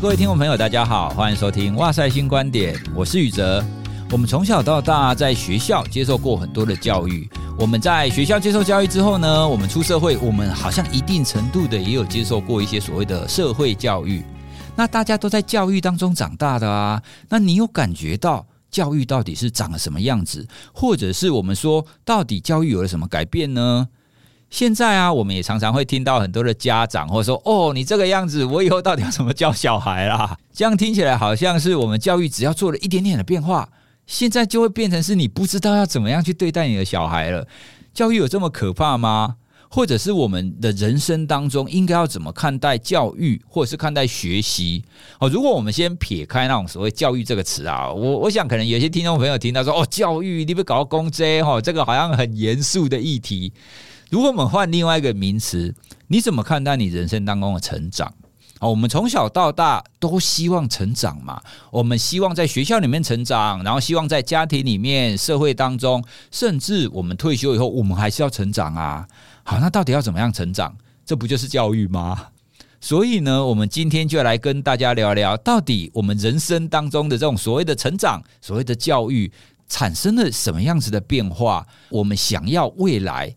各位听众朋友，大家好，欢迎收听《哇塞新观点》，我是宇哲。我们从小到大在学校接受过很多的教育，我们在学校接受教育之后呢，我们出社会，我们好像一定程度的也有接受过一些所谓的社会教育。那大家都在教育当中长大的啊，那你有感觉到教育到底是长了什么样子，或者是我们说到底教育有了什么改变呢？现在啊，我们也常常会听到很多的家长或者说：“哦，你这个样子，我以后到底要怎么教小孩啦？” 这样听起来好像是我们教育只要做了一点点的变化，现在就会变成是你不知道要怎么样去对待你的小孩了。教育有这么可怕吗？或者是我们的人生当中应该要怎么看待教育，或者是看待学习？哦，如果我们先撇开那种所谓教育这个词啊，我我想可能有些听众朋友听到说：“哦，教育你不搞公职哦，这个好像很严肃的议题。”如果我们换另外一个名词，你怎么看待你人生当中的成长？我们从小到大都希望成长嘛，我们希望在学校里面成长，然后希望在家庭里面、社会当中，甚至我们退休以后，我们还是要成长啊。好，那到底要怎么样成长？这不就是教育吗？所以呢，我们今天就来跟大家聊聊，到底我们人生当中的这种所谓的成长、所谓的教育，产生了什么样子的变化？我们想要未来。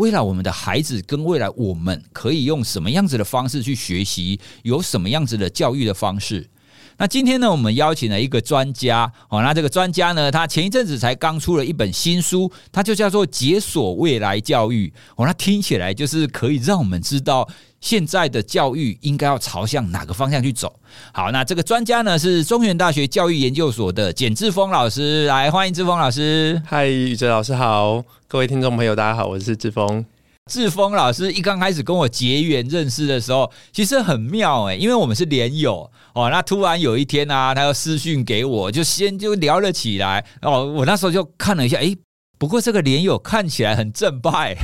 未来我们的孩子跟未来我们可以用什么样子的方式去学习？有什么样子的教育的方式？那今天呢，我们邀请了一个专家好。那这个专家呢，他前一阵子才刚出了一本新书，它就叫做《解锁未来教育》哦。那听起来就是可以让我们知道现在的教育应该要朝向哪个方向去走。好，那这个专家呢是中原大学教育研究所的简志峰老师，来欢迎志峰老师。嗨，宇哲老师好。各位听众朋友，大家好，我是志峰。志峰老师一刚开始跟我结缘认识的时候，其实很妙哎，因为我们是连友哦。那突然有一天啊，他要私讯给我，就先就聊了起来哦。我那时候就看了一下，哎。不过这个连友看起来很正派，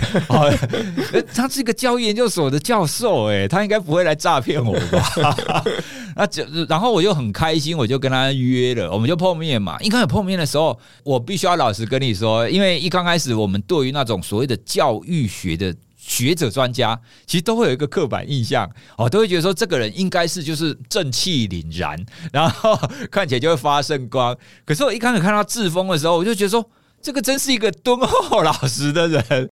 他是一个教育研究所的教授，哎，他应该不会来诈骗我吧？那就然后我就很开心，我就跟他约了，我们就碰面嘛。一开始碰面的时候，我必须要老实跟你说，因为一刚开始我们对于那种所谓的教育学的学者专家，其实都会有一个刻板印象哦，都会觉得说这个人应该是就是正气凛然，然后看起来就会发圣光。可是我一开始看到志峰的时候，我就觉得说。这个真是一个敦厚老实的人。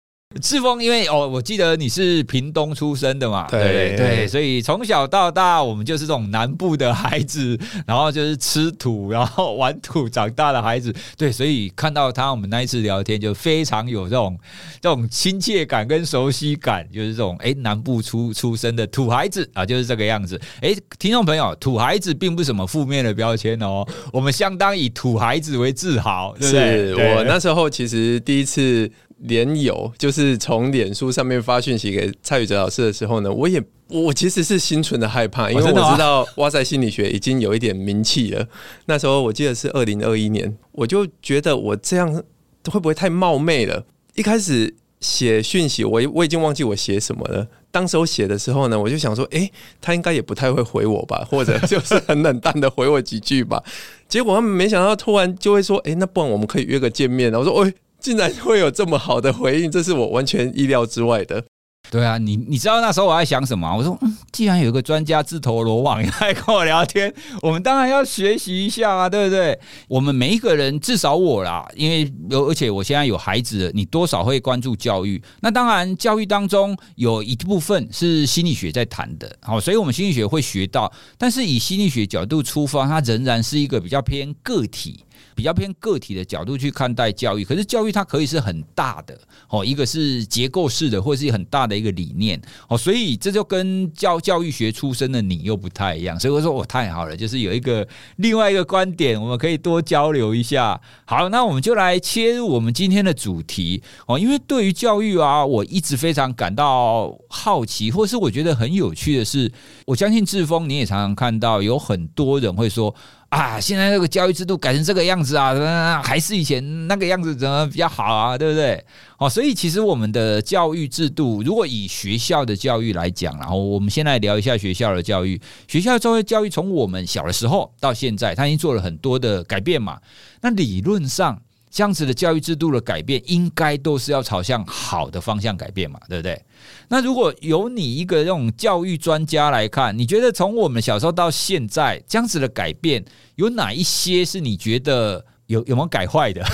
志峰，因为哦，我记得你是屏东出生的嘛，对对对，所以从小到大，我们就是这种南部的孩子，然后就是吃土，然后玩土长大的孩子，对，所以看到他，我们那一次聊天就非常有这种这种亲切感跟熟悉感，就是这种哎，南部出出生的土孩子啊，就是这个样子。哎，听众朋友，土孩子并不是什么负面的标签哦，我们相当以土孩子为自豪，对不对？是我那时候其实第一次。连友就是从脸书上面发讯息给蔡宇哲老师的时候呢，我也我其实是心存的害怕，因为我知道哇塞心理学已经有一点名气了。那时候我记得是二零二一年，我就觉得我这样会不会太冒昧了？一开始写讯息，我我已经忘记我写什么了。当时我写的时候呢，我就想说，诶、欸，他应该也不太会回我吧，或者就是很冷淡的回我几句吧。结果他们没想到突然就会说，诶、欸，那不然我们可以约个见面。我说，喂。竟然会有这么好的回应，这是我完全意料之外的。对啊，你你知道那时候我在想什么？我说，嗯，既然有一个专家自投罗网来跟我聊天，我们当然要学习一下啊，对不对？我们每一个人，至少我啦，因为有而且我现在有孩子，你多少会关注教育。那当然，教育当中有一部分是心理学在谈的，好，所以我们心理学会学到。但是以心理学角度出发，它仍然是一个比较偏个体。比较偏个体的角度去看待教育，可是教育它可以是很大的哦，一个是结构式的，或是很大的一个理念哦，所以这就跟教教育学出身的你又不太一样，所以我说我太好了，就是有一个另外一个观点，我们可以多交流一下。好，那我们就来切入我们今天的主题哦，因为对于教育啊，我一直非常感到好奇，或是我觉得很有趣的是，我相信志峰你也常常看到有很多人会说。啊，现在这个教育制度改成这个样子啊，还是以前那个样子怎么比较好啊？对不对？哦，所以其实我们的教育制度，如果以学校的教育来讲，然后我们先来聊一下学校的教育。学校的教育从我们小的时候到现在，它已经做了很多的改变嘛。那理论上，这样子的教育制度的改变，应该都是要朝向好的方向改变嘛，对不对？那如果由你一个这种教育专家来看，你觉得从我们小时候到现在这样子的改变，有哪一些是你觉得有有没有改坏的？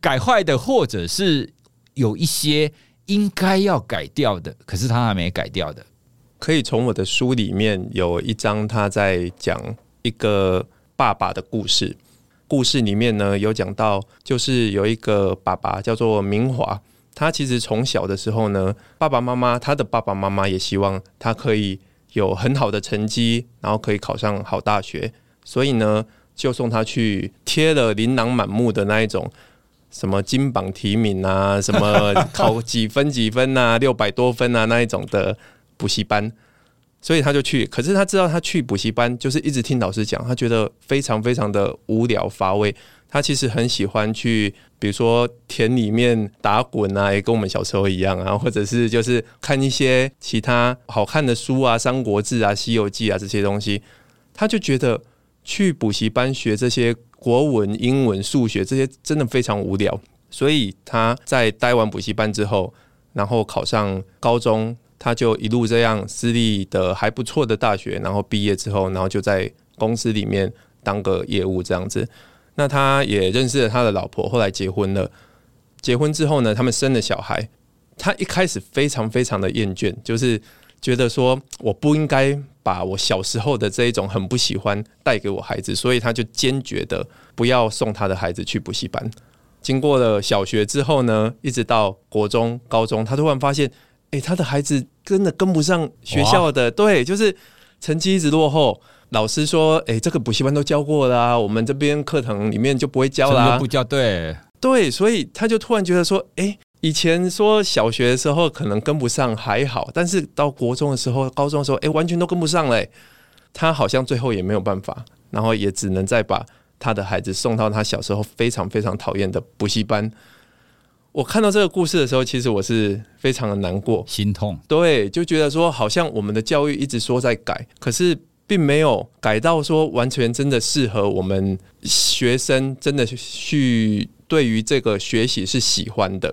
改坏的，或者是有一些应该要改掉的，可是他还没改掉的？可以从我的书里面有一章，他在讲一个爸爸的故事。故事里面呢，有讲到，就是有一个爸爸叫做明华，他其实从小的时候呢，爸爸妈妈，他的爸爸妈妈也希望他可以有很好的成绩，然后可以考上好大学，所以呢，就送他去贴了琳琅满目的那一种，什么金榜题名啊，什么考几分几分啊，六百多分啊那一种的补习班。所以他就去，可是他知道他去补习班就是一直听老师讲，他觉得非常非常的无聊乏味。他其实很喜欢去，比如说田里面打滚啊，也跟我们小时候一样啊，或者是就是看一些其他好看的书啊，《三国志》啊，《西游记》啊这些东西。他就觉得去补习班学这些国文、英文、数学这些真的非常无聊。所以他在待完补习班之后，然后考上高中。他就一路这样私立的还不错的大学，然后毕业之后，然后就在公司里面当个业务这样子。那他也认识了他的老婆，后来结婚了。结婚之后呢，他们生了小孩。他一开始非常非常的厌倦，就是觉得说我不应该把我小时候的这一种很不喜欢带给我孩子，所以他就坚决的不要送他的孩子去补习班。经过了小学之后呢，一直到国中、高中，他突然发现。哎、欸，他的孩子真的跟不上学校的，对，就是成绩一直落后。老师说：“哎、欸，这个补习班都教过啦、啊，我们这边课堂里面就不会教啦、啊。”不教，对对，所以他就突然觉得说：“哎、欸，以前说小学的时候可能跟不上还好，但是到国中的时候、高中的时候，哎、欸，完全都跟不上嘞。”他好像最后也没有办法，然后也只能再把他的孩子送到他小时候非常非常讨厌的补习班。我看到这个故事的时候，其实我是非常的难过、心痛。对，就觉得说，好像我们的教育一直说在改，可是并没有改到说完全真的适合我们学生，真的去对于这个学习是喜欢的。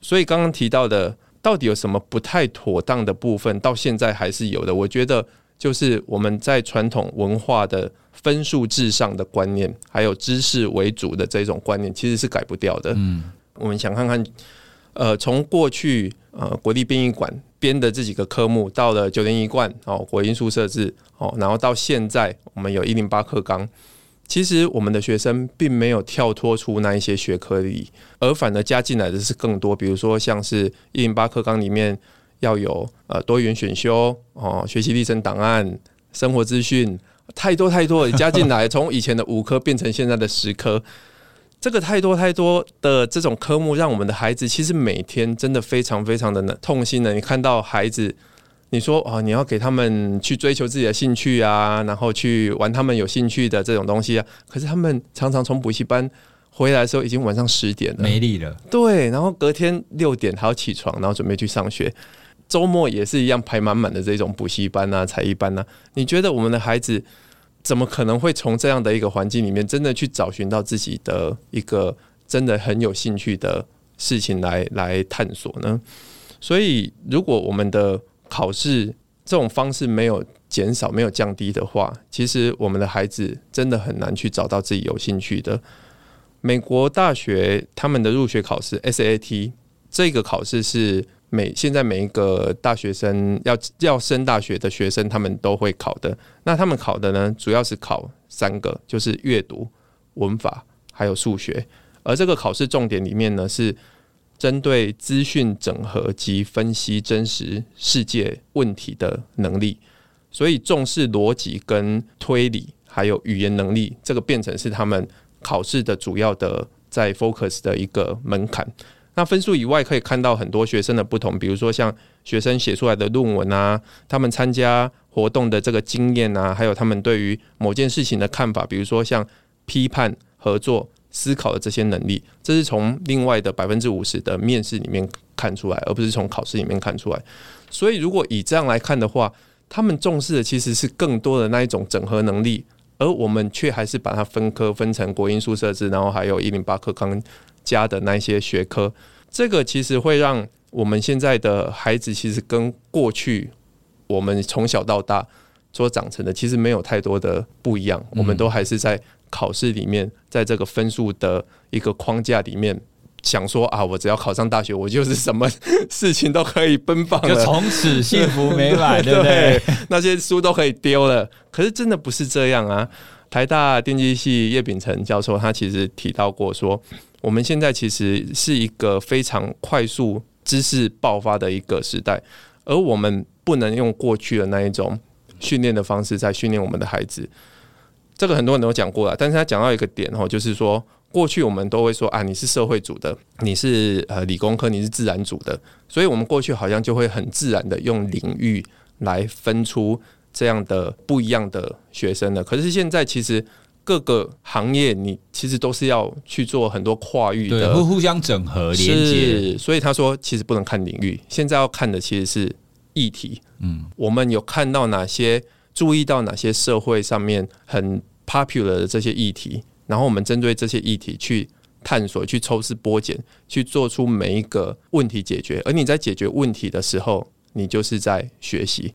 所以刚刚提到的，到底有什么不太妥当的部分，到现在还是有的。我觉得就是我们在传统文化的分数至上的观念，还有知识为主的这种观念，其实是改不掉的。嗯。我们想看看，呃，从过去呃国立殡仪馆编的这几个科目，到了九年一贯哦，国音数设置哦，然后到现在我们有一零八课纲，其实我们的学生并没有跳脱出那一些学科里，而反而加进来的是更多，比如说像是一零八课纲里面要有呃多元选修哦，学习历程档案、生活资讯，太多太多加进来，从以前的五科变成现在的十科。这个太多太多的这种科目，让我们的孩子其实每天真的非常非常的痛心的。你看到孩子，你说啊，你要给他们去追求自己的兴趣啊，然后去玩他们有兴趣的这种东西啊，可是他们常常从补习班回来的时候已经晚上十点了，没力了。对，然后隔天六点还要起床，然后准备去上学，周末也是一样排满满的这种补习班啊、才艺班啊。你觉得我们的孩子？怎么可能会从这样的一个环境里面，真的去找寻到自己的一个真的很有兴趣的事情来来探索呢？所以，如果我们的考试这种方式没有减少、没有降低的话，其实我们的孩子真的很难去找到自己有兴趣的。美国大学他们的入学考试 SAT 这个考试是。每现在每一个大学生要要升大学的学生，他们都会考的。那他们考的呢，主要是考三个，就是阅读、文法还有数学。而这个考试重点里面呢，是针对资讯整合及分析真实世界问题的能力，所以重视逻辑跟推理，还有语言能力，这个变成是他们考试的主要的在 focus 的一个门槛。那分数以外，可以看到很多学生的不同，比如说像学生写出来的论文啊，他们参加活动的这个经验啊，还有他们对于某件事情的看法，比如说像批判、合作、思考的这些能力，这是从另外的百分之五十的面试里面看出来，而不是从考试里面看出来。所以，如果以这样来看的话，他们重视的其实是更多的那一种整合能力，而我们却还是把它分科分成国英数设置，然后还有一零八课纲。加的那些学科，这个其实会让我们现在的孩子其实跟过去我们从小到大所长成的其实没有太多的不一样，我们都还是在考试里面，在这个分数的一个框架里面。想说啊，我只要考上大学，我就是什么 事情都可以奔放了，就从此 幸福美满，对不对？对，那些书都可以丢了。可是真的不是这样啊！台大电机系叶秉成教授他其实提到过说，我们现在其实是一个非常快速知识爆发的一个时代，而我们不能用过去的那一种训练的方式在训练我们的孩子。这个很多人都讲过了，但是他讲到一个点哦，就是说。过去我们都会说啊，你是社会组的，你是呃理工科，你是自然组的，所以我们过去好像就会很自然的用领域来分出这样的不一样的学生了。可是现在其实各个行业你其实都是要去做很多跨域的，会互相整合连接。所以他说其实不能看领域，现在要看的其实是议题。嗯，我们有看到哪些，注意到哪些社会上面很 popular 的这些议题。然后我们针对这些议题去探索、去抽丝剥茧、去做出每一个问题解决。而你在解决问题的时候，你就是在学习。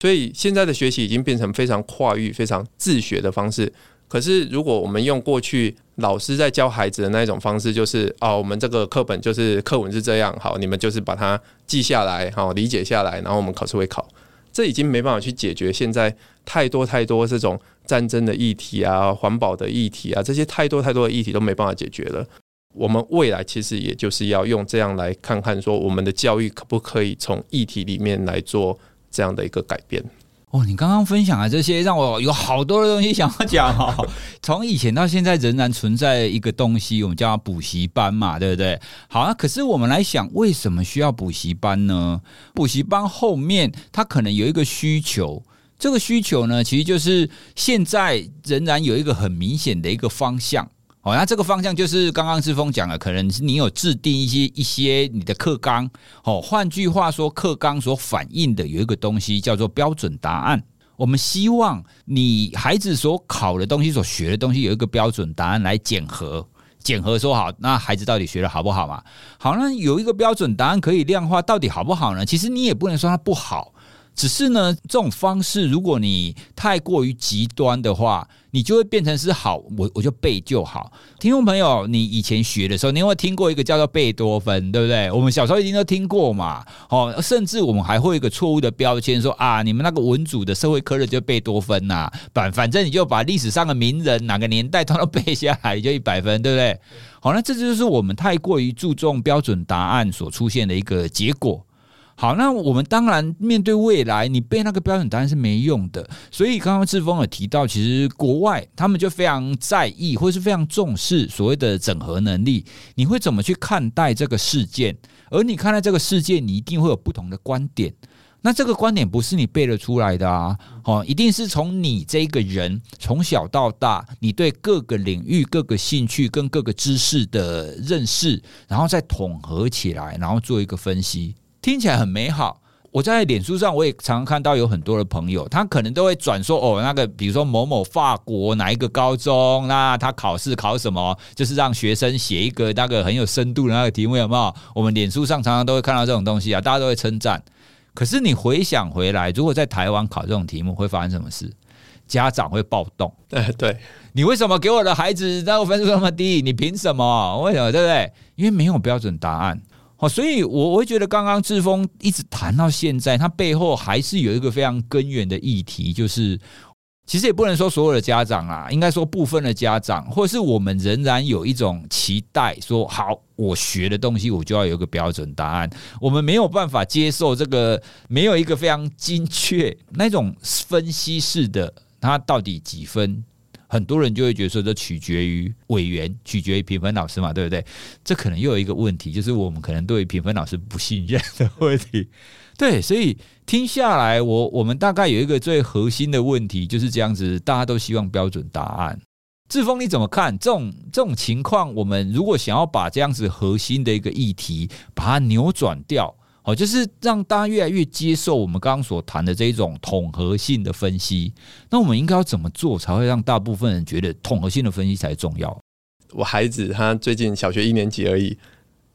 所以现在的学习已经变成非常跨域、非常自学的方式。可是如果我们用过去老师在教孩子的那一种方式，就是哦，我们这个课本就是课文是这样，好，你们就是把它记下来，好，理解下来，然后我们考试会考。这已经没办法去解决现在太多太多这种战争的议题啊、环保的议题啊，这些太多太多的议题都没办法解决了。我们未来其实也就是要用这样来看看，说我们的教育可不可以从议题里面来做这样的一个改变。哦，你刚刚分享的这些，让我有好多的东西想要讲哈。从以前到现在，仍然存在一个东西，我们叫补习班嘛，对不对？好啊，可是我们来想，为什么需要补习班呢？补习班后面，它可能有一个需求，这个需求呢，其实就是现在仍然有一个很明显的一个方向。哦，那这个方向就是刚刚志峰讲的，可能是你有制定一些一些你的课纲。哦，换句话说，课纲所反映的有一个东西叫做标准答案。我们希望你孩子所考的东西、所学的东西有一个标准答案来检核，检核说好，那孩子到底学的好不好嘛？好，那有一个标准答案可以量化，到底好不好呢？其实你也不能说它不好。只是呢，这种方式如果你太过于极端的话，你就会变成是好，我我就背就好。听众朋友，你以前学的时候，你有没有听过一个叫做贝多芬，对不对？我们小时候一定都听过嘛。哦，甚至我们还会有一个错误的标签，说啊，你们那个文组的社会科的就贝多芬呐，反反正你就把历史上的名人哪个年代都都背下来，你就一百分，对不对？好，那这就是我们太过于注重标准答案所出现的一个结果。好，那我们当然面对未来，你背那个标准答案是没用的。所以刚刚志峰有提到，其实国外他们就非常在意，或是非常重视所谓的整合能力。你会怎么去看待这个事件？而你看待这个事件，你一定会有不同的观点。那这个观点不是你背得出来的啊，哦，一定是从你这个人从小到大，你对各个领域、各个兴趣跟各个知识的认识，然后再统合起来，然后做一个分析。听起来很美好。我在脸书上，我也常常看到有很多的朋友，他可能都会转说哦，那个比如说某某法国哪一个高中，那他考试考什么，就是让学生写一个那个很有深度的那个题目，有没有？我们脸书上常常都会看到这种东西啊，大家都会称赞。可是你回想回来，如果在台湾考这种题目，会发生什么事？家长会暴动。对对，你为什么给我的孩子那个分数那么低？你凭什么？为什么？对不对？因为没有标准答案。好，所以我我会觉得，刚刚志峰一直谈到现在，他背后还是有一个非常根源的议题，就是其实也不能说所有的家长啊，应该说部分的家长，或是我们仍然有一种期待，说好，我学的东西我就要有一个标准答案，我们没有办法接受这个没有一个非常精确那种分析式的，他到底几分？很多人就会觉得说，这取决于委员，取决于评分老师嘛，对不对？这可能又有一个问题，就是我们可能对评分老师不信任的问题。对，所以听下来，我我们大概有一个最核心的问题就是这样子，大家都希望标准答案。志峰你怎么看这种这种情况？我们如果想要把这样子核心的一个议题把它扭转掉。哦，就是让大家越来越接受我们刚刚所谈的这一种统合性的分析。那我们应该要怎么做，才会让大部分人觉得统合性的分析才重要？我孩子他最近小学一年级而已，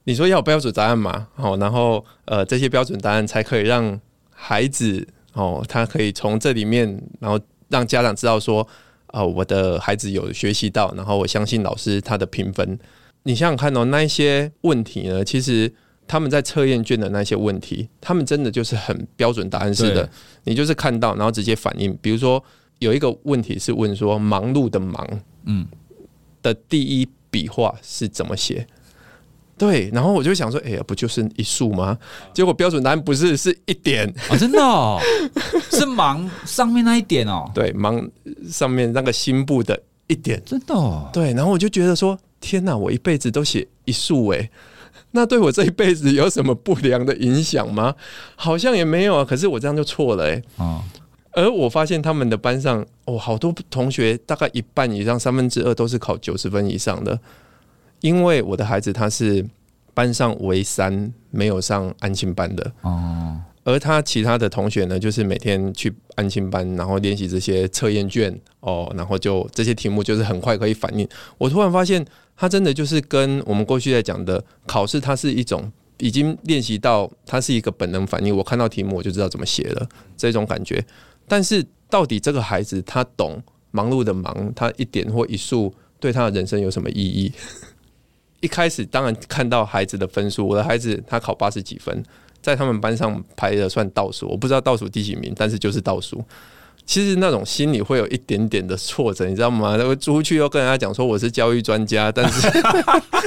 你说要标准答案嘛？哦，然后呃，这些标准答案才可以让孩子哦，他可以从这里面，然后让家长知道说，哦，我的孩子有学习到，然后我相信老师他的评分。你想想看哦，那一些问题呢，其实他们在测验卷的那些问题，他们真的就是很标准答案式的，你就是看到然后直接反应。比如说有一个问题是问说“忙碌”的“忙”，嗯，的第一笔画是怎么写？对，然后我就想说，哎呀，不就是一竖吗？结果标准答案不是，是一点哦，真的哦，是“忙”上面那一点哦，对，“忙”上面那个心部的一点，真的哦，对，然后我就觉得说。天哪！我一辈子都写一竖哎，那对我这一辈子有什么不良的影响吗？好像也没有啊。可是我这样就错了哎。哦。而我发现他们的班上哦，好多同学大概一半以上，三分之二都是考九十分以上的。因为我的孩子他是班上唯三没有上安亲班的哦。而他其他的同学呢，就是每天去安心班，然后练习这些测验卷哦，然后就这些题目就是很快可以反应。我突然发现。他真的就是跟我们过去在讲的考试，它是一种已经练习到，它是一个本能反应。我看到题目我就知道怎么写了这种感觉。但是到底这个孩子他懂忙碌的忙，他一点或一竖对他的人生有什么意义？一开始当然看到孩子的分数，我的孩子他考八十几分，在他们班上排的算倒数，我不知道倒数第几名，但是就是倒数。其实那种心里会有一点点的挫折，你知道吗？那个出去又跟人家讲说我是教育专家，但是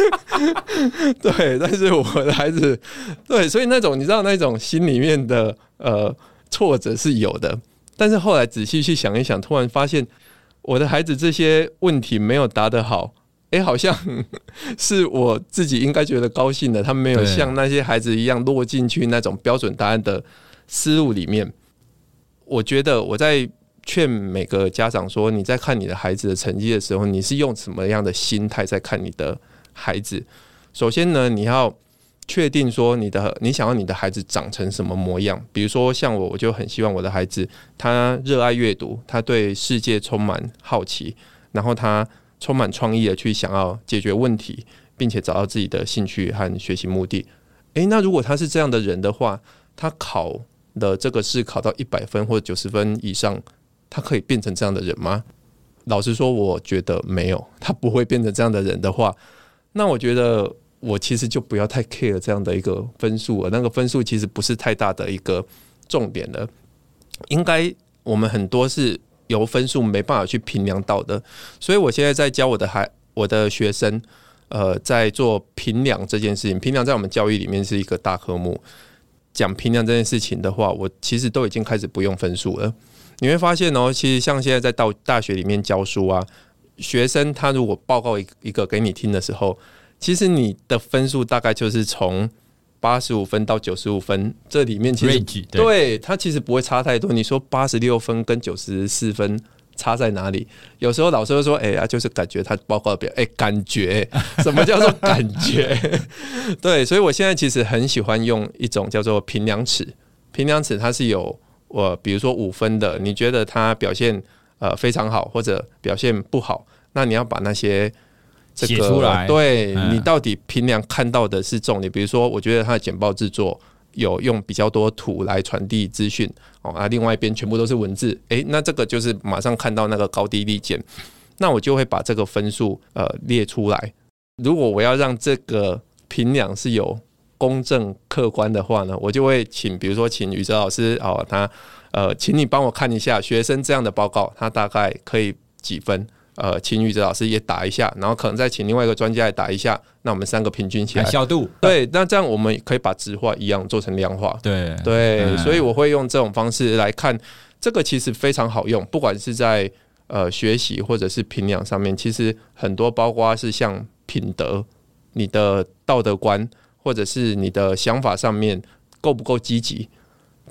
对，但是我的孩子对，所以那种你知道那种心里面的呃挫折是有的。但是后来仔细去想一想，突然发现我的孩子这些问题没有答得好，哎，好像 是我自己应该觉得高兴的，他们没有像那些孩子一样落进去那种标准答案的思路里面。我觉得我在劝每个家长说：你在看你的孩子的成绩的时候，你是用什么样的心态在看你的孩子？首先呢，你要确定说你的你想要你的孩子长成什么模样。比如说像我，我就很希望我的孩子他热爱阅读，他对世界充满好奇，然后他充满创意的去想要解决问题，并且找到自己的兴趣和学习目的。诶，那如果他是这样的人的话，他考。的这个试考到一百分或者九十分以上，他可以变成这样的人吗？老实说，我觉得没有，他不会变成这样的人的话，那我觉得我其实就不要太 care 这样的一个分数了。那个分数其实不是太大的一个重点了。应该我们很多是由分数没办法去评量到的，所以我现在在教我的孩，我的学生，呃，在做评量这件事情。评量在我们教育里面是一个大科目。讲评量这件事情的话，我其实都已经开始不用分数了。你会发现哦，其实像现在在到大学里面教书啊，学生他如果报告一一个给你听的时候，其实你的分数大概就是从八十五分到九十五分，这里面其实对它其实不会差太多。你说八十六分跟九十四分。差在哪里？有时候老师会说：“哎呀，就是感觉他报告表，哎，感觉 什么叫做感觉？对，所以我现在其实很喜欢用一种叫做平量尺。平量尺它是有我，比如说五分的，你觉得他表现呃非常好，或者表现不好，那你要把那些这个写出来。对，你到底平量看到的是重点，比如说，我觉得他的简报制作。有用比较多图来传递资讯哦，啊，另外一边全部都是文字，诶、欸，那这个就是马上看到那个高低立见，那我就会把这个分数呃列出来。如果我要让这个评量是有公正客观的话呢，我就会请，比如说请宇哲老师哦，他呃，请你帮我看一下学生这样的报告，他大概可以几分？呃，请宇哲老师也打一下，然后可能再请另外一个专家也打一下，那我们三个平均起来，小度对，那这样我们可以把质化一样做成量化，对。对，嗯、所以我会用这种方式来看，这个其实非常好用，不管是在呃学习或者是评量上面，其实很多包括是像品德、你的道德观或者是你的想法上面够不够积极，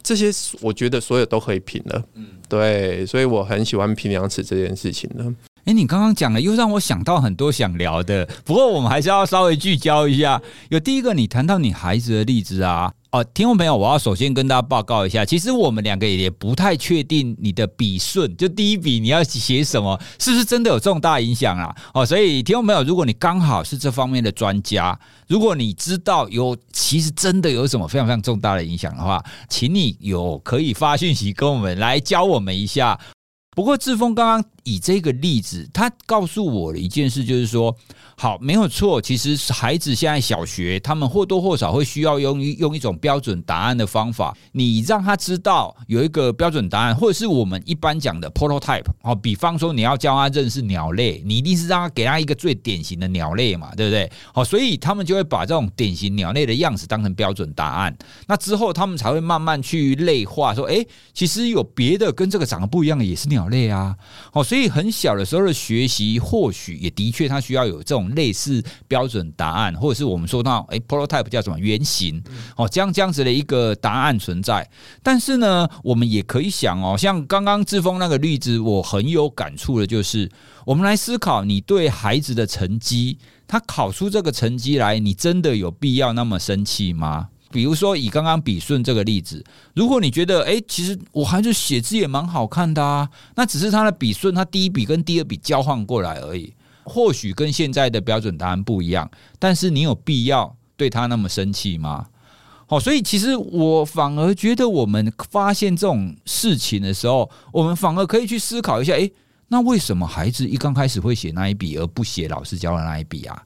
这些我觉得所有都可以评的，嗯，对，所以我很喜欢评量尺这件事情的。哎，你刚刚讲了，又让我想到很多想聊的。不过我们还是要稍微聚焦一下。有第一个，你谈到你孩子的例子啊。哦，听众朋友，我要首先跟大家报告一下，其实我们两个也不太确定你的笔顺，就第一笔你要写什么，是不是真的有重大影响啊？哦，所以听众朋友，如果你刚好是这方面的专家，如果你知道有其实真的有什么非常非常重大的影响的话，请你有可以发讯息跟我们来教我们一下。不过志峰刚刚以这个例子，他告诉我的一件事，就是说。好，没有错。其实孩子现在小学，他们或多或少会需要用一用一种标准答案的方法。你让他知道有一个标准答案，或者是我们一般讲的 prototype。哦，比方说你要教他认识鸟类，你一定是让他给他一个最典型的鸟类嘛，对不对？好，所以他们就会把这种典型鸟类的样子当成标准答案。那之后他们才会慢慢去类化，说，哎，其实有别的跟这个长得不一样的也是鸟类啊。好，所以很小的时候的学习，或许也的确他需要有这种。类似标准答案，或者是我们说到诶 prototype 叫什么原型哦，这样这样子的一个答案存在。但是呢，我们也可以想哦，像刚刚志峰那个例子，我很有感触的，就是我们来思考，你对孩子的成绩，他考出这个成绩来，你真的有必要那么生气吗？比如说以刚刚笔顺这个例子，如果你觉得诶，其实我孩子写字也蛮好看的啊，那只是他的笔顺，他第一笔跟第二笔交换过来而已。或许跟现在的标准答案不一样，但是你有必要对他那么生气吗？好，所以其实我反而觉得，我们发现这种事情的时候，我们反而可以去思考一下：诶，那为什么孩子一刚开始会写那一笔，而不写老师教的那一笔啊？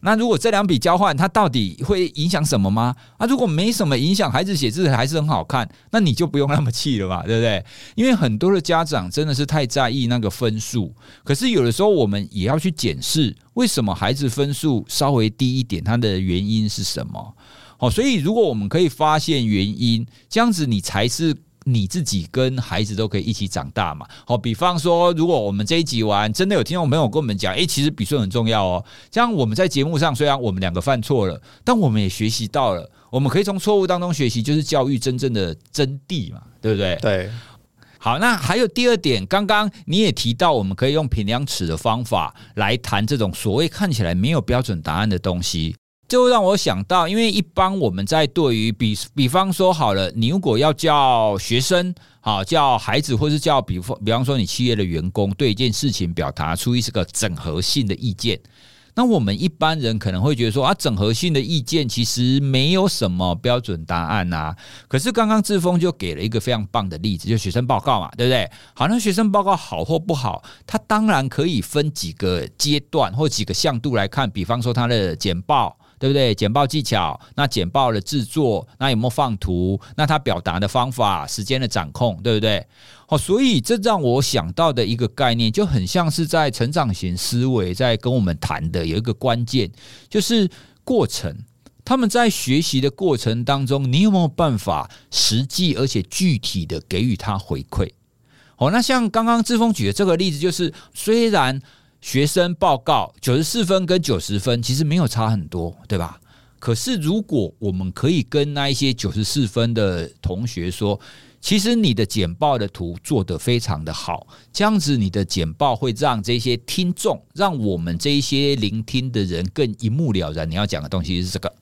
那如果这两笔交换，它到底会影响什么吗？啊，如果没什么影响，孩子写字还是很好看，那你就不用那么气了嘛，对不对？因为很多的家长真的是太在意那个分数，可是有的时候我们也要去检视，为什么孩子分数稍微低一点，它的原因是什么？好，所以如果我们可以发现原因，这样子你才是。你自己跟孩子都可以一起长大嘛？好，比方说，如果我们这一集完，真的有听众朋友跟我们讲，诶，其实笔顺很重要哦。这样我们在节目上虽然我们两个犯错了，但我们也学习到了，我们可以从错误当中学习，就是教育真正的真谛嘛，对不对？对。好，那还有第二点，刚刚你也提到，我们可以用平量尺的方法来谈这种所谓看起来没有标准答案的东西。就让我想到，因为一般我们在对于比比方说好了，你如果要叫学生，好叫孩子，或是叫比方比方说你企业的员工，对一件事情表达出一个整合性的意见，那我们一般人可能会觉得说啊，整合性的意见其实没有什么标准答案啊。可是刚刚志峰就给了一个非常棒的例子，就学生报告嘛，对不对？好，那学生报告好或不好，它当然可以分几个阶段或几个向度来看，比方说它的简报。对不对？简报技巧，那简报的制作，那有没有放图？那他表达的方法，时间的掌控，对不对？好，所以这让我想到的一个概念，就很像是在成长型思维在跟我们谈的有一个关键，就是过程。他们在学习的过程当中，你有没有办法实际而且具体的给予他回馈？好，那像刚刚志峰举的这个例子，就是虽然。学生报告九十四分跟九十分其实没有差很多，对吧？可是如果我们可以跟那一些九十四分的同学说，其实你的简报的图做得非常的好，这样子你的简报会让这些听众，让我们这一些聆听的人更一目了然。你要讲的东西是这个，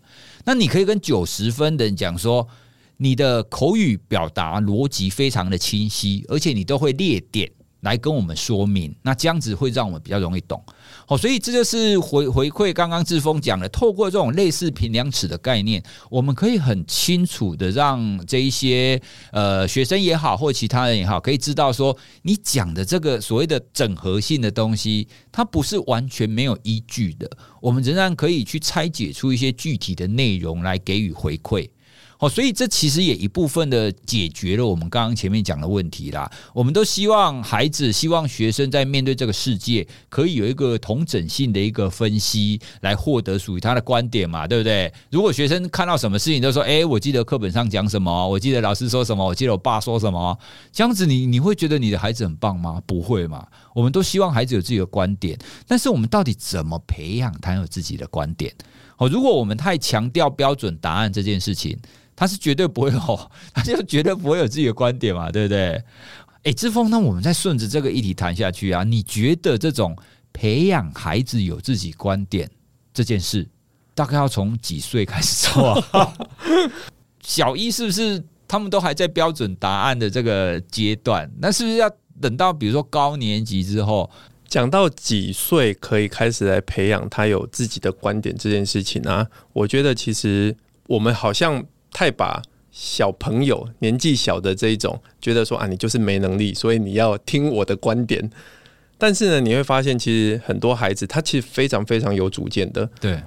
那你可以跟九十分的人讲说，你的口语表达逻辑非常的清晰，而且你都会列点。来跟我们说明，那这样子会让我们比较容易懂。好，所以这就是回回馈刚刚志峰讲的，透过这种类似平量尺的概念，我们可以很清楚的让这一些呃学生也好，或其他人也好，可以知道说你讲的这个所谓的整合性的东西，它不是完全没有依据的。我们仍然可以去拆解出一些具体的内容来给予回馈。好，所以这其实也一部分的解决了我们刚刚前面讲的问题啦。我们都希望孩子、希望学生在面对这个世界，可以有一个同整性的一个分析，来获得属于他的观点嘛，对不对？如果学生看到什么事情都说：“哎，我记得课本上讲什么，我记得老师说什么，我记得我爸说什么。”这样子你，你你会觉得你的孩子很棒吗？不会嘛。我们都希望孩子有自己的观点，但是我们到底怎么培养他有自己的观点？好，如果我们太强调标准答案这件事情，他是绝对不会有，他就绝对不会有自己的观点嘛，对不对？哎，志峰，那我们再顺着这个议题谈下去啊，你觉得这种培养孩子有自己观点这件事，大概要从几岁开始做啊？小一是不是他们都还在标准答案的这个阶段？那是不是要等到比如说高年级之后，讲到几岁可以开始来培养他有自己的观点这件事情啊？我觉得其实我们好像太把。小朋友年纪小的这一种，觉得说啊，你就是没能力，所以你要听我的观点。但是呢，你会发现，其实很多孩子他其实非常非常有主见的。对，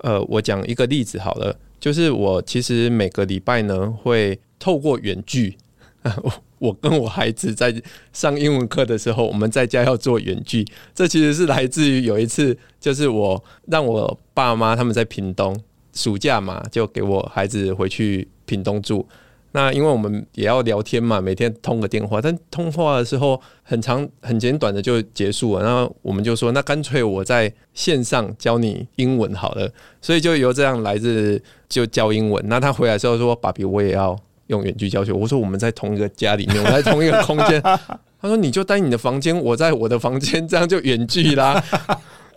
呃，我讲一个例子好了，就是我其实每个礼拜呢会透过远距，我跟我孩子在上英文课的时候，我们在家要做远距。这其实是来自于有一次，就是我让我爸妈他们在屏东暑假嘛，就给我孩子回去。屏东住，那因为我们也要聊天嘛，每天通个电话，但通话的时候很长很简短的就结束了。然后我们就说，那干脆我在线上教你英文好了，所以就由这样来自就教英文。那他回来之后说，爸比我也要用远距教学。我说我们在同一个家里面，我们在同一个空间。他说你就待你的房间，我在我的房间，这样就远距啦。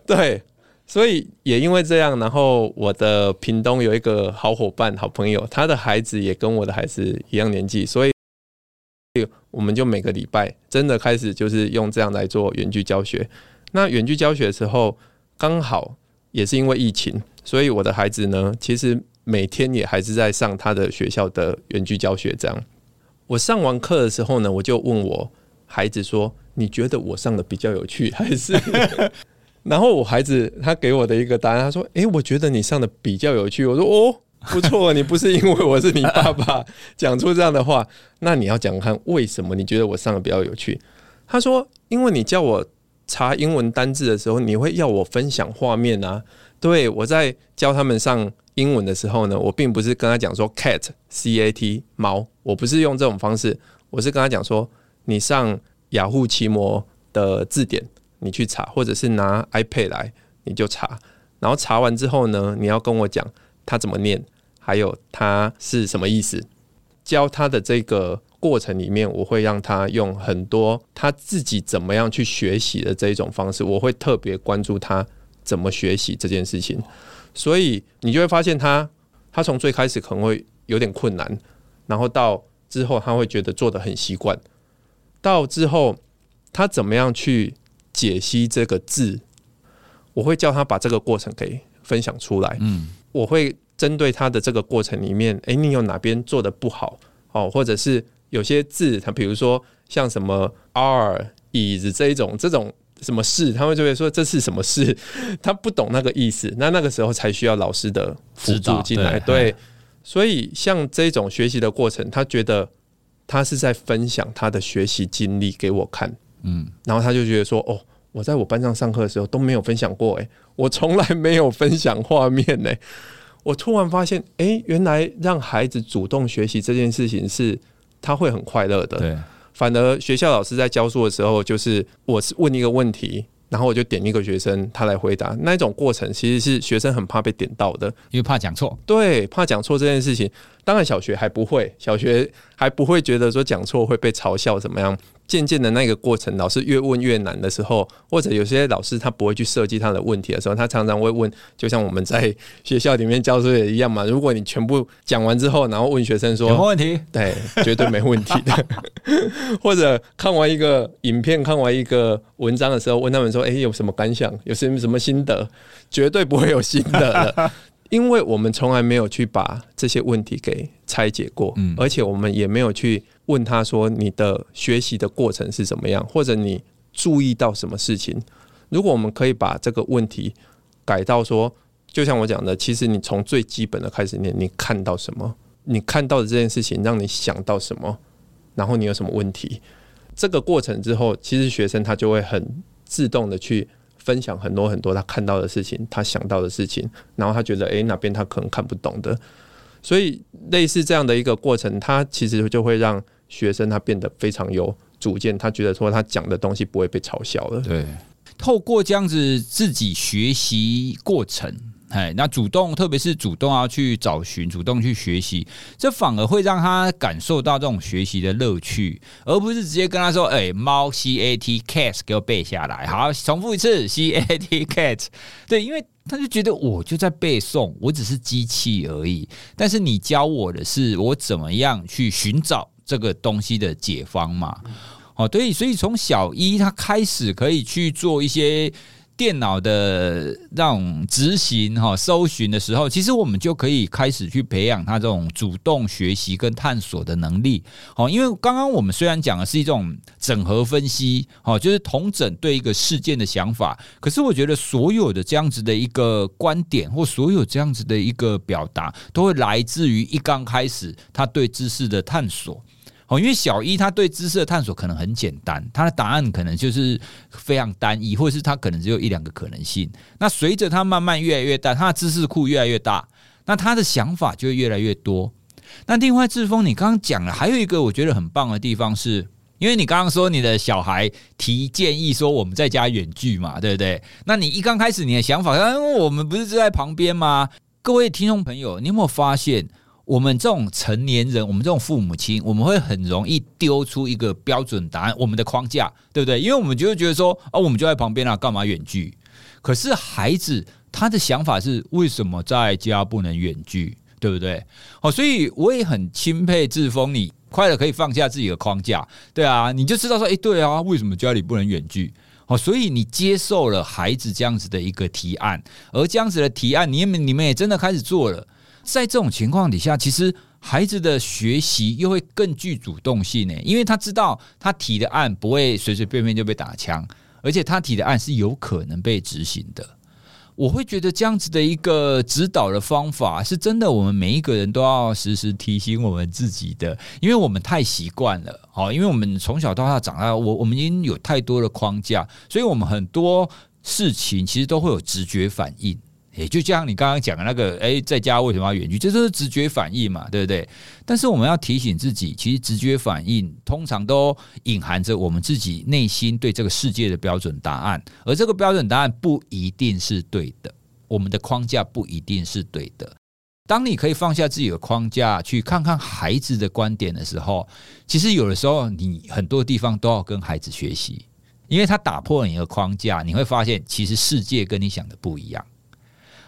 对。所以也因为这样，然后我的屏东有一个好伙伴、好朋友，他的孩子也跟我的孩子一样年纪，所以我们就每个礼拜真的开始就是用这样来做远距教学。那远距教学的时候，刚好也是因为疫情，所以我的孩子呢，其实每天也还是在上他的学校的远距教学。这样，我上完课的时候呢，我就问我孩子说：“你觉得我上的比较有趣，还是？” 然后我孩子他给我的一个答案，他说：“诶，我觉得你上的比较有趣。”我说：“哦，不错，你不是因为我是你爸爸讲出这样的话，那你要讲看为什么你觉得我上的比较有趣？”他说：“因为你叫我查英文单字的时候，你会要我分享画面啊。对，我在教他们上英文的时候呢，我并不是跟他讲说 cat c a t 猫，我不是用这种方式，我是跟他讲说，你上雅虎奇摩的字典。”你去查，或者是拿 iPad 来，你就查。然后查完之后呢，你要跟我讲他怎么念，还有他是什么意思。教他的这个过程里面，我会让他用很多他自己怎么样去学习的这一种方式。我会特别关注他怎么学习这件事情。所以你就会发现他，他从最开始可能会有点困难，然后到之后他会觉得做得很习惯，到之后他怎么样去。解析这个字，我会叫他把这个过程给分享出来。嗯，我会针对他的这个过程里面，诶，你有哪边做的不好？哦，或者是有些字，他比如说像什么 are is 这一种这种什么事，他们就会说这是什么事，他不懂那个意思。那那个时候才需要老师的辅助进来。对，对，所以像这种学习的过程，他觉得他是在分享他的学习经历给我看。嗯，然后他就觉得说，哦，我在我班上上课的时候都没有分享过，诶，我从来没有分享画面呢。我突然发现，诶，原来让孩子主动学习这件事情是他会很快乐的。对，反而学校老师在教书的时候，就是我是问一个问题。然后我就点一个学生，他来回答。那一种过程其实是学生很怕被点到的，因为怕讲错。对，怕讲错这件事情。当然小学还不会，小学还不会觉得说讲错会被嘲笑怎么样。渐渐的那个过程，老师越问越难的时候，或者有些老师他不会去设计他的问题的时候，他常常会问，就像我们在学校里面教书也一样嘛。如果你全部讲完之后，然后问学生说有没问题？对，绝对没问题的。或者看完一个影片，看完一个文章的时候，问他们说：“诶，有什么感想？有什么什么心得？”绝对不会有心得的。因为我们从来没有去把这些问题给拆解过，嗯，而且我们也没有去问他说，你的学习的过程是怎么样，或者你注意到什么事情。如果我们可以把这个问题改到说，就像我讲的，其实你从最基本的开始念，你看到什么，你看到的这件事情让你想到什么，然后你有什么问题，这个过程之后，其实学生他就会很自动的去。分享很多很多他看到的事情，他想到的事情，然后他觉得诶，哪边他可能看不懂的，所以类似这样的一个过程，他其实就会让学生他变得非常有主见，他觉得说他讲的东西不会被嘲笑了。对，透过这样子自己学习过程，哎，那主动，特别是主动要去找寻、主动去学习，这反而会让他感受到这种学习的乐趣，而不是直接跟他说：“哎，猫 C A T cat 给我背下来。”好，重复一次 C A T cat。对，因为他就觉得我就在背诵，我只是机器而已。但是你教我的是我怎么样去寻找这个东西的解方嘛？哦，对，所以从小一他开始可以去做一些。电脑的让执行哈，搜寻的时候，其实我们就可以开始去培养他这种主动学习跟探索的能力。好，因为刚刚我们虽然讲的是一种整合分析，好，就是同整对一个事件的想法，可是我觉得所有的这样子的一个观点或所有这样子的一个表达，都会来自于一刚开始他对知识的探索。因为小一他对知识的探索可能很简单，他的答案可能就是非常单一，或者是他可能只有一两个可能性。那随着他慢慢越来越大，他的知识库越来越大，那他的想法就会越来越多。那另外，志峰，你刚刚讲了，还有一个我觉得很棒的地方是，因为你刚刚说你的小孩提建议说我们在家远距嘛，对不对？那你一刚开始你的想法，嗯，我们不是就在旁边吗？各位听众朋友，你有没有发现？我们这种成年人，我们这种父母亲，我们会很容易丢出一个标准答案，我们的框架，对不对？因为我们就会觉得说，啊，我们就在旁边啊，干嘛远距？可是孩子他的想法是，为什么在家不能远距？对不对？哦，所以我也很钦佩志峰，你快乐可以放下自己的框架，对啊，你就知道说，哎，对啊，为什么家里不能远距？哦，所以你接受了孩子这样子的一个提案，而这样子的提案，你们你们也真的开始做了。在这种情况底下，其实孩子的学习又会更具主动性呢，因为他知道他提的案不会随随便便就被打枪，而且他提的案是有可能被执行的。我会觉得这样子的一个指导的方法是真的，我们每一个人都要时时提醒我们自己的，因为我们太习惯了，好，因为我们从小到大长大，我我们已经有太多的框架，所以我们很多事情其实都会有直觉反应。也就像你刚刚讲的那个，哎，在家为什么要远距？这就是直觉反应嘛，对不对？但是我们要提醒自己，其实直觉反应通常都隐含着我们自己内心对这个世界的标准答案，而这个标准答案不一定是对的，我们的框架不一定是对的。当你可以放下自己的框架，去看看孩子的观点的时候，其实有的时候你很多地方都要跟孩子学习，因为他打破了你的框架，你会发现其实世界跟你想的不一样。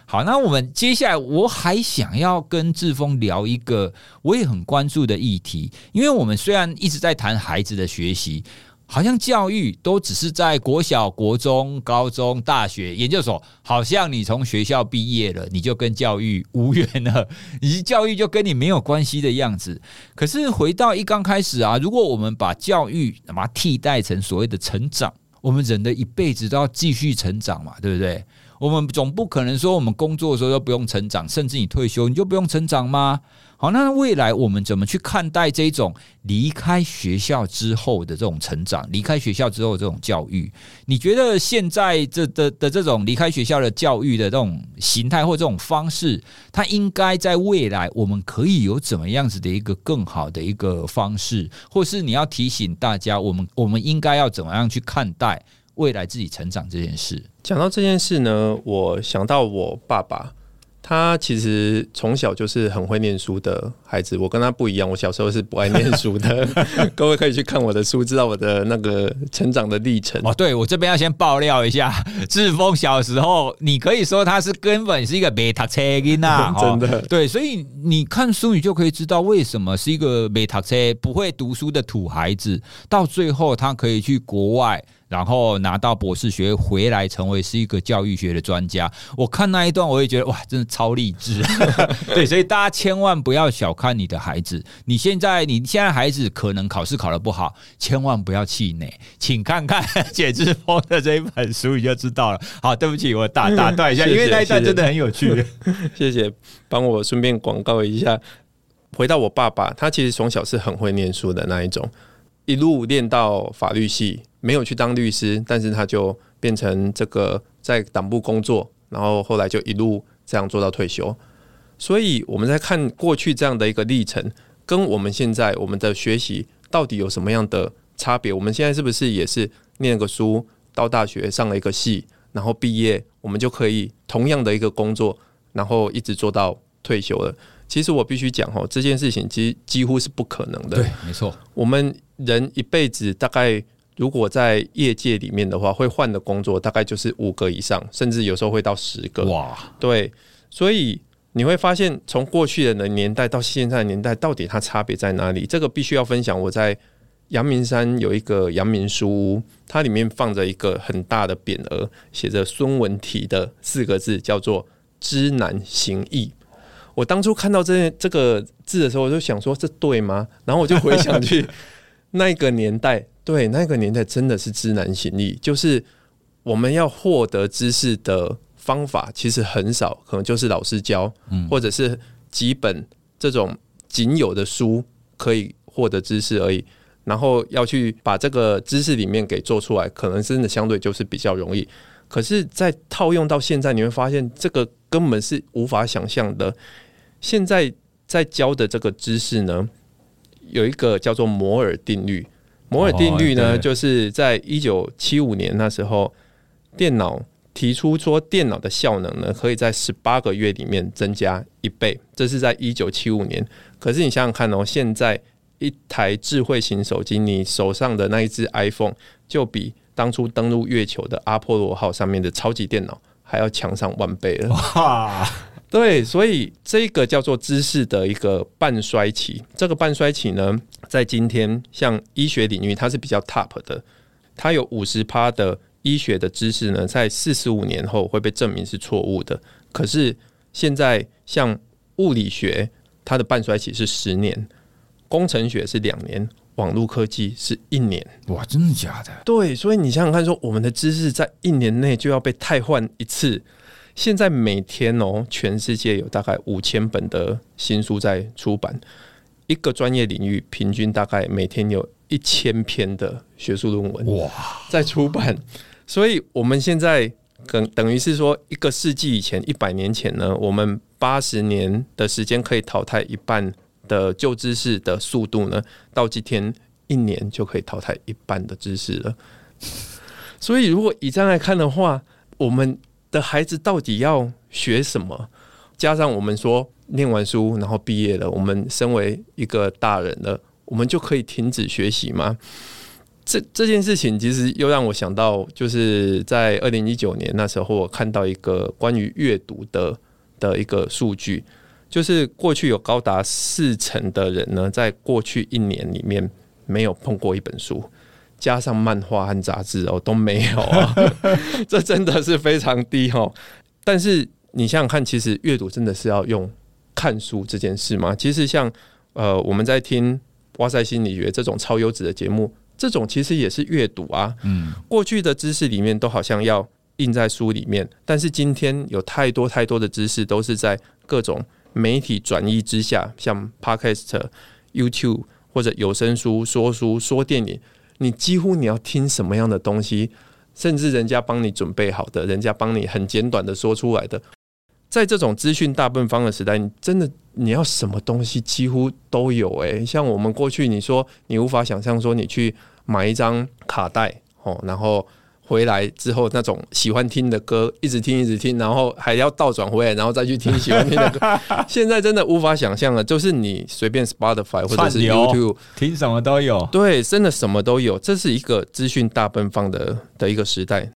好，那我们接下来我还想要跟志峰聊一个我也很关注的议题，因为我们虽然一直在谈孩子的学习，好像教育都只是在国小、国中、高中、大学、研究所，好像你从学校毕业了，你就跟教育无缘了，以及教育就跟你没有关系的样子。可是回到一刚开始啊，如果我们把教育把它替代成所谓的成长，我们人的一辈子都要继续成长嘛，对不对？我们总不可能说我们工作的时候都不用成长，甚至你退休你就不用成长吗？好，那未来我们怎么去看待这种离开学校之后的这种成长？离开学校之后的这种教育，你觉得现在这的的这种离开学校的教育的这种形态或这种方式，它应该在未来我们可以有怎么样子的一个更好的一个方式，或是你要提醒大家，我们我们应该要怎么样去看待？未来自己成长这件事，讲到这件事呢，我想到我爸爸，他其实从小就是很会念书的孩子。我跟他不一样，我小时候是不爱念书的。各位可以去看我的书，知道我的那个成长的历程。哦，对，我这边要先爆料一下，志峰小时候，你可以说他是根本是一个没读册的呐，真的。对，所以你看书，你就可以知道为什么是一个没读册、不会读书的土孩子，到最后他可以去国外。然后拿到博士学位回来，成为是一个教育学的专家。我看那一段，我也觉得哇，真的超励志。对，所以大家千万不要小看你的孩子。你现在，你现在孩子可能考试考得不好，千万不要气馁。请看看简志峰的这一本书，你就知道了。好，对不起，我打打断一下，因为那一段真的很有趣。谢谢，帮我顺便广告一下。回到我爸爸，他其实从小是很会念书的那一种，一路念到法律系。没有去当律师，但是他就变成这个在党部工作，然后后来就一路这样做到退休。所以我们在看过去这样的一个历程，跟我们现在我们的学习到底有什么样的差别？我们现在是不是也是念了个书，到大学上了一个系，然后毕业，我们就可以同样的一个工作，然后一直做到退休了。其实我必须讲哦，这件事情其实几乎是不可能的。对，没错。我们人一辈子大概如果在业界里面的话，会换的工作大概就是五个以上，甚至有时候会到十个。哇，对，所以你会发现，从过去的年代到现在的年代，到底它差别在哪里？这个必须要分享。我在阳明山有一个阳明书屋，它里面放着一个很大的匾额，写着孙文题的四个字，叫做“知难行易”。我当初看到这这个字的时候，我就想说，这对吗？然后我就回想去 那个年代，对，那个年代真的是知难行易，就是我们要获得知识的方法其实很少，可能就是老师教，或者是几本这种仅有的书可以获得知识而已。然后要去把这个知识里面给做出来，可能真的相对就是比较容易。可是，在套用到现在，你会发现这个根本是无法想象的。现在在教的这个知识呢，有一个叫做摩尔定律。摩尔定律呢，就是在一九七五年那时候，电脑提出说，电脑的效能呢，可以在十八个月里面增加一倍。这是在一九七五年。可是你想想看哦，现在一台智慧型手机，你手上的那一只 iPhone，就比当初登陆月球的阿波罗号上面的超级电脑还要强上万倍了。哇！对，所以这个叫做知识的一个半衰期。这个半衰期呢，在今天像医学领域，它是比较 top 的。它有五十趴的医学的知识呢，在四十五年后会被证明是错误的。可是现在像物理学，它的半衰期是十年；工程学是两年；网络科技是一年。哇，真的假的？对，所以你想想看，说我们的知识在一年内就要被汰换一次。现在每天哦，全世界有大概五千本的新书在出版，一个专业领域平均大概每天有一千篇的学术论文哇在出版，所以我们现在等等于是说，一个世纪以前，一百年前呢，我们八十年的时间可以淘汰一半的旧知识的速度呢，到今天一年就可以淘汰一半的知识了。所以如果以这样来看的话，我们的孩子到底要学什么？加上我们说念完书然后毕业了，我们身为一个大人了，我们就可以停止学习吗？这这件事情其实又让我想到，就是在二零一九年那时候，我看到一个关于阅读的的一个数据，就是过去有高达四成的人呢，在过去一年里面没有碰过一本书。加上漫画和杂志哦，都没有啊，这真的是非常低哦。但是你想想看，其实阅读真的是要用看书这件事吗？其实像呃，我们在听哇塞心理学这种超优质的节目，这种其实也是阅读啊。嗯，过去的知识里面都好像要印在书里面，但是今天有太多太多的知识都是在各种媒体转移之下，像 Podcast、YouTube 或者有声书、说书、说电影。你几乎你要听什么样的东西，甚至人家帮你准备好的，人家帮你很简短的说出来的，在这种资讯大笨方的时代，你真的你要什么东西几乎都有诶，像我们过去你说你无法想象说你去买一张卡带哦，然后。回来之后，那种喜欢听的歌，一直听一直听，然后还要倒转回来，然后再去听喜欢听的歌。现在真的无法想象了，就是你随便 Spotify 或者是 YouTube 听什么都有。对，真的什么都有。这是一个资讯大奔放的的一个时代。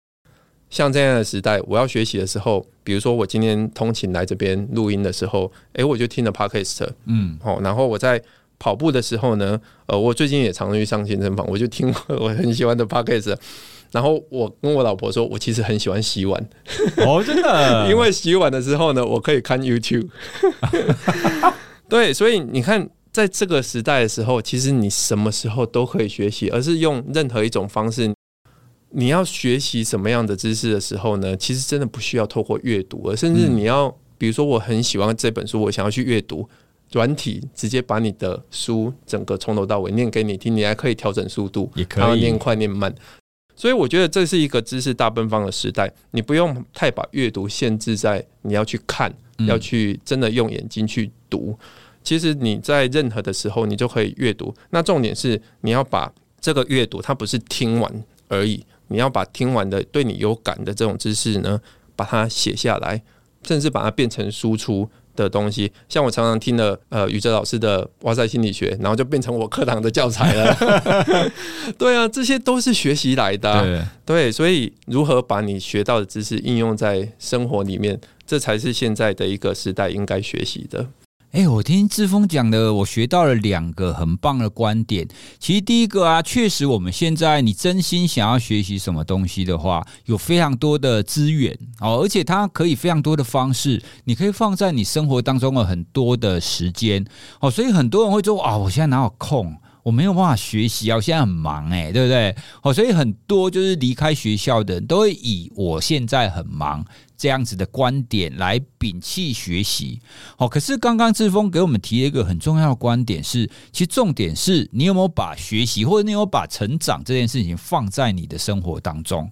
像这样的时代，我要学习的时候，比如说我今天通勤来这边录音的时候，诶，我就听了 Podcast，嗯，好，然后我在跑步的时候呢，呃，我最近也常去上健身房，我就听我很喜欢的 Podcast。然后我跟我老婆说，我其实很喜欢洗碗哦，真的，因为洗碗的时候呢，我可以看 YouTube。对，所以你看，在这个时代的时候，其实你什么时候都可以学习，而是用任何一种方式。你要学习什么样的知识的时候呢？其实真的不需要透过阅读，而甚至你要，比如说我很喜欢这本书，我想要去阅读软体，直接把你的书整个从头到尾念给你听，你还可以调整速度，也可以念快念慢。所以我觉得这是一个知识大奔放的时代，你不用太把阅读限制在你要去看，要去真的用眼睛去读。其实你在任何的时候，你就可以阅读。那重点是你要把这个阅读，它不是听完而已，你要把听完的对你有感的这种知识呢，把它写下来，甚至把它变成输出的东西。像我常常听了呃宇哲老师的哇塞心理学，然后就变成我课堂的教材了。对啊，这些都是学习来的啊。对，对，所以如何把你学到的知识应用在生活里面，这才是现在的一个时代应该学习的。哎，我听志峰讲的，我学到了两个很棒的观点。其实第一个啊，确实我们现在你真心想要学习什么东西的话，有非常多的资源哦，而且它可以非常多的方式，你可以放在你生活当中的很多的时间哦。所以很多人会说啊，我现在哪有空？我没有办法学习啊，我现在很忙哎，对不对？哦，所以很多就是离开学校的人都会以我现在很忙。这样子的观点来摒弃学习，好，可是刚刚志峰给我们提了一个很重要的观点是，其实重点是你有没有把学习或者你有没有把成长这件事情放在你的生活当中？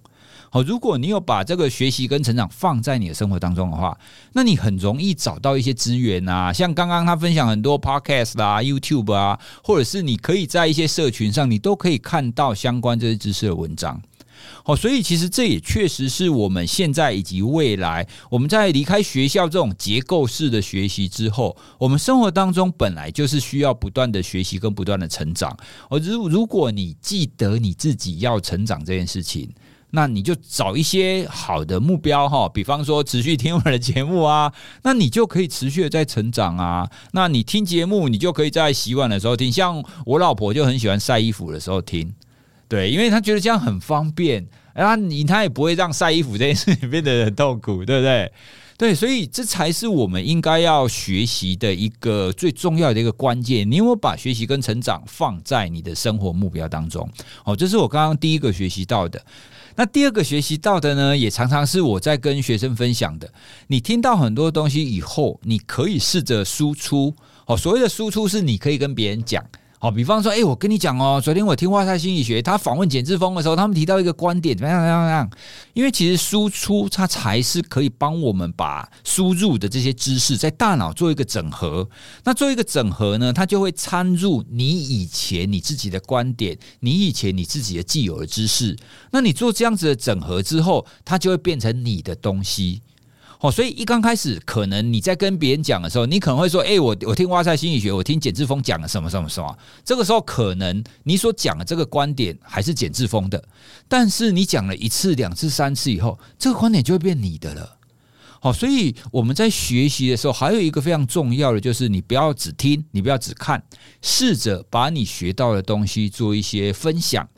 好，如果你有把这个学习跟成长放在你的生活当中的话，那你很容易找到一些资源啊，像刚刚他分享很多 Podcast 啊、YouTube 啊，或者是你可以在一些社群上，你都可以看到相关这些知识的文章。好，所以其实这也确实是我们现在以及未来，我们在离开学校这种结构式的学习之后，我们生活当中本来就是需要不断的学习跟不断的成长。而如如果你记得你自己要成长这件事情，那你就找一些好的目标哈，比方说持续听我的节目啊，那你就可以持续的在成长啊。那你听节目，你就可以在洗碗的时候听，像我老婆就很喜欢晒衣服的时候听。对，因为她觉得这样很方便，然后你她也不会让晒衣服这件事情变得很痛苦，对不对？对，所以这才是我们应该要学习的一个最重要的一个关键。你有没有把学习跟成长放在你的生活目标当中？哦，这是我刚刚第一个学习到的。那第二个学习到的呢，也常常是我在跟学生分享的。你听到很多东西以后，你可以试着输出。哦，所谓的输出是你可以跟别人讲。好，比方说，哎、我跟你讲哦，昨天我听哇赛心理学，他访问简志峰的时候，他们提到一个观点，怎样？怎样？怎样？因为其实输出它才是可以帮我们把输入的这些知识在大脑做一个整合。那做一个整合呢，它就会掺入你以前你自己的观点，你以前你自己的既有的知识。那你做这样子的整合之后，它就会变成你的东西。哦，所以一刚开始，可能你在跟别人讲的时候，你可能会说：“哎，我我听哇塞心理学，我听简志峰讲了什么什么什么。”这个时候，可能你所讲的这个观点还是简志峰的，但是你讲了一次、两次、三次以后，这个观点就会变你的了。好，所以我们在学习的时候，还有一个非常重要的，就是你不要只听，你不要只看，试着把你学到的东西做一些分享。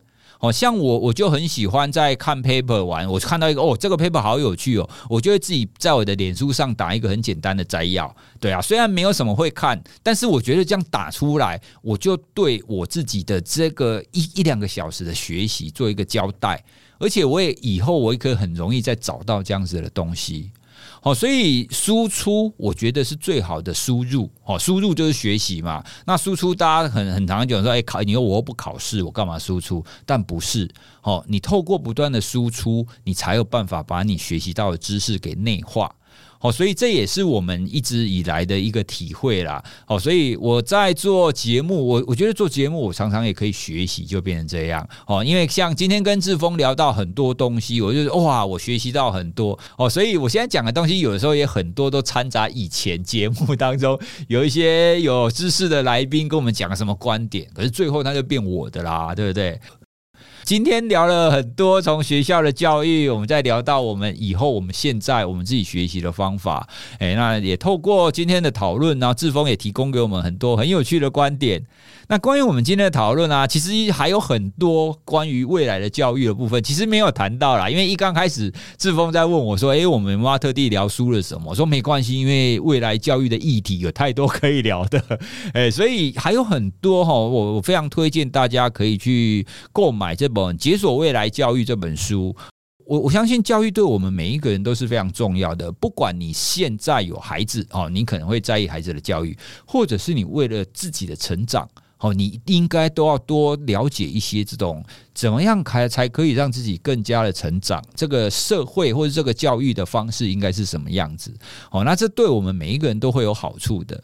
哦，像我我就很喜欢在看 paper 玩，我看到一个哦，这个 paper 好有趣哦，我就会自己在我的脸书上打一个很简单的摘要。对啊，虽然没有什么会看，但是我觉得这样打出来，我就对我自己的这个一一两个小时的学习做一个交代，而且我也以后我也可以很容易再找到这样子的东西。好，所以输出我觉得是最好的输入。哦，输入就是学习嘛。那输出大家很很常讲说，哎，考你又我又不考试，我干嘛输出？但不是。哦，你透过不断的输出，你才有办法把你学习到的知识给内化。好，所以这也是我们一直以来的一个体会啦。好，所以我在做节目，我我觉得做节目，我常常也可以学习，就变成这样。哦，因为像今天跟志峰聊到很多东西，我就哇，我学习到很多。哦，所以我现在讲的东西，有的时候也很多都掺杂以前节目 当中有一些有知识的来宾跟我们讲什么观点，可是最后那就变我的啦，对不对？今天聊了很多从学校的教育，我们再聊到我们以后、我们现在我们自己学习的方法。哎，那也透过今天的讨论，然后志峰也提供给我们很多很有趣的观点。那关于我们今天的讨论啊，其实还有很多关于未来的教育的部分，其实没有谈到啦。因为一刚开始，志峰在问我说：“诶，我们挖特地聊书了什么？”我说：“没关系，因为未来教育的议题有太多可以聊的。”哎，所以还有很多哈，我我非常推荐大家可以去购买这本《解锁未来教育》这本书。我我相信教育对我们每一个人都是非常重要的，不管你现在有孩子哦，你可能会在意孩子的教育，或者是你为了自己的成长。哦，你应该都要多了解一些这种怎么样才才可以让自己更加的成长，这个社会或者这个教育的方式应该是什么样子？哦，那这对我们每一个人都会有好处的。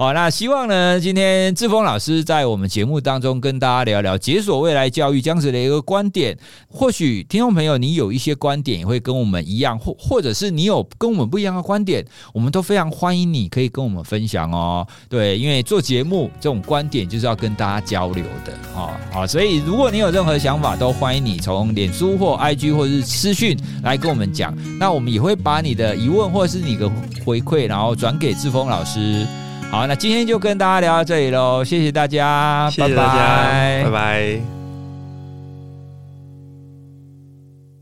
好，那希望呢，今天志峰老师在我们节目当中跟大家聊聊解锁未来教育这样子的一个观点。或许听众朋友你有一些观点也会跟我们一样，或或者是你有跟我们不一样的观点，我们都非常欢迎你可以跟我们分享哦。对，因为做节目这种观点就是要跟大家交流的，哦，好，所以如果你有任何想法，都欢迎你从脸书或 IG 或者是私讯来跟我们讲，那我们也会把你的疑问或者是你的回馈，然后转给志峰老师。好，那今天就跟大家聊到这里喽，谢谢大家，谢谢大家，拜拜。拜拜。